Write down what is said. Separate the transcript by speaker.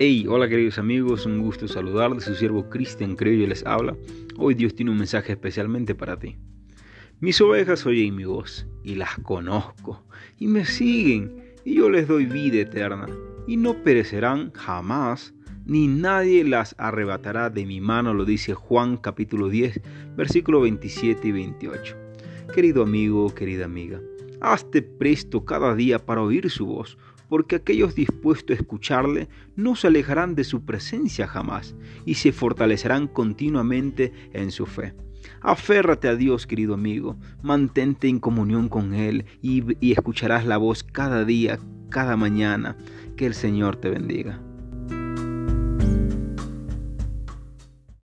Speaker 1: Hey, hola queridos amigos, un gusto saludarles, su siervo Cristian Criollo les habla. Hoy Dios tiene un mensaje especialmente para ti. Mis ovejas oyen mi voz y las conozco y me siguen y yo les doy vida eterna y no perecerán jamás ni nadie las arrebatará de mi mano, lo dice Juan capítulo 10, versículo 27 y 28. Querido amigo, querida amiga, hazte presto cada día para oír su voz porque aquellos dispuestos a escucharle no se alejarán de su presencia jamás y se fortalecerán continuamente en su fe. Aférrate a Dios, querido amigo, mantente en comunión con Él y, y escucharás la voz cada día, cada mañana. Que el Señor te bendiga.